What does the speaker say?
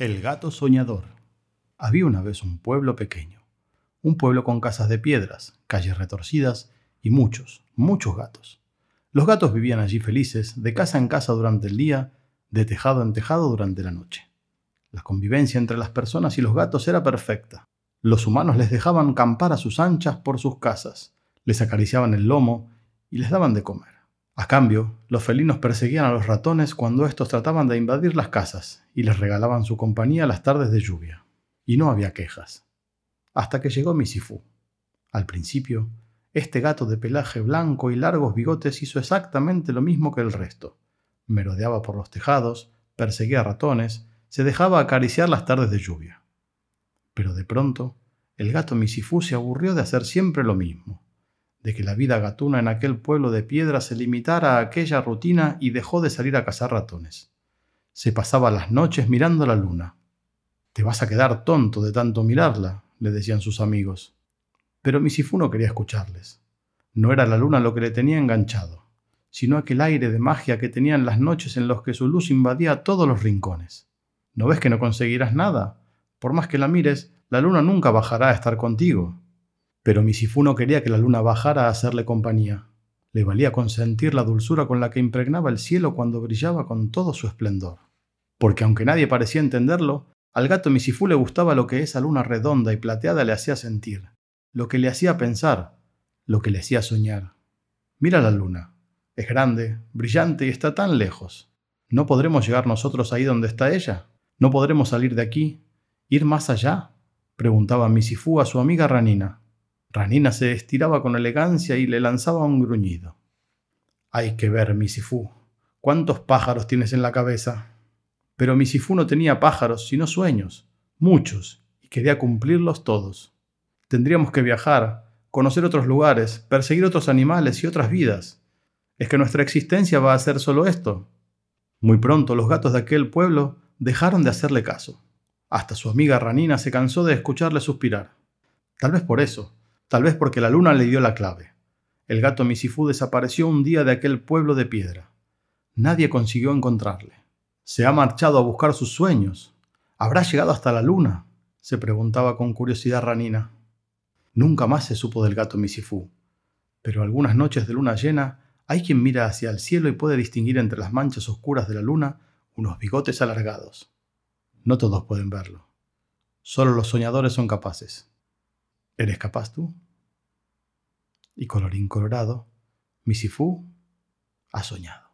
El gato soñador. Había una vez un pueblo pequeño, un pueblo con casas de piedras, calles retorcidas y muchos, muchos gatos. Los gatos vivían allí felices, de casa en casa durante el día, de tejado en tejado durante la noche. La convivencia entre las personas y los gatos era perfecta. Los humanos les dejaban campar a sus anchas por sus casas, les acariciaban el lomo y les daban de comer. A cambio, los felinos perseguían a los ratones cuando estos trataban de invadir las casas y les regalaban su compañía las tardes de lluvia. Y no había quejas. Hasta que llegó Misifú. Al principio, este gato de pelaje blanco y largos bigotes hizo exactamente lo mismo que el resto. Merodeaba por los tejados, perseguía ratones, se dejaba acariciar las tardes de lluvia. Pero de pronto, el gato Misifú se aburrió de hacer siempre lo mismo de que la vida gatuna en aquel pueblo de piedra se limitara a aquella rutina y dejó de salir a cazar ratones. Se pasaba las noches mirando la luna. Te vas a quedar tonto de tanto mirarla, le decían sus amigos. Pero Misifú no quería escucharles. No era la luna lo que le tenía enganchado, sino aquel aire de magia que tenían las noches en los que su luz invadía todos los rincones. ¿No ves que no conseguirás nada? Por más que la mires, la luna nunca bajará a estar contigo. Pero Misifú no quería que la luna bajara a hacerle compañía. Le valía consentir la dulzura con la que impregnaba el cielo cuando brillaba con todo su esplendor. Porque aunque nadie parecía entenderlo, al gato Misifú le gustaba lo que esa luna redonda y plateada le hacía sentir, lo que le hacía pensar, lo que le hacía soñar. Mira la luna. Es grande, brillante y está tan lejos. ¿No podremos llegar nosotros ahí donde está ella? ¿No podremos salir de aquí? ¿Ir más allá? preguntaba Misifú a su amiga Ranina. Ranina se estiraba con elegancia y le lanzaba un gruñido. Hay que ver, Misifú. ¿Cuántos pájaros tienes en la cabeza? Pero Misifú no tenía pájaros, sino sueños, muchos, y quería cumplirlos todos. Tendríamos que viajar, conocer otros lugares, perseguir otros animales y otras vidas. ¿Es que nuestra existencia va a ser solo esto? Muy pronto los gatos de aquel pueblo dejaron de hacerle caso. Hasta su amiga Ranina se cansó de escucharle suspirar. Tal vez por eso, tal vez porque la luna le dio la clave. El gato Misifú desapareció un día de aquel pueblo de piedra. Nadie consiguió encontrarle. Se ha marchado a buscar sus sueños. ¿Habrá llegado hasta la luna? se preguntaba con curiosidad Ranina. Nunca más se supo del gato Misifú, pero algunas noches de luna llena hay quien mira hacia el cielo y puede distinguir entre las manchas oscuras de la luna unos bigotes alargados. No todos pueden verlo. Solo los soñadores son capaces. ¿Eres capaz tú? Y colorín colorado, Misifú ha soñado.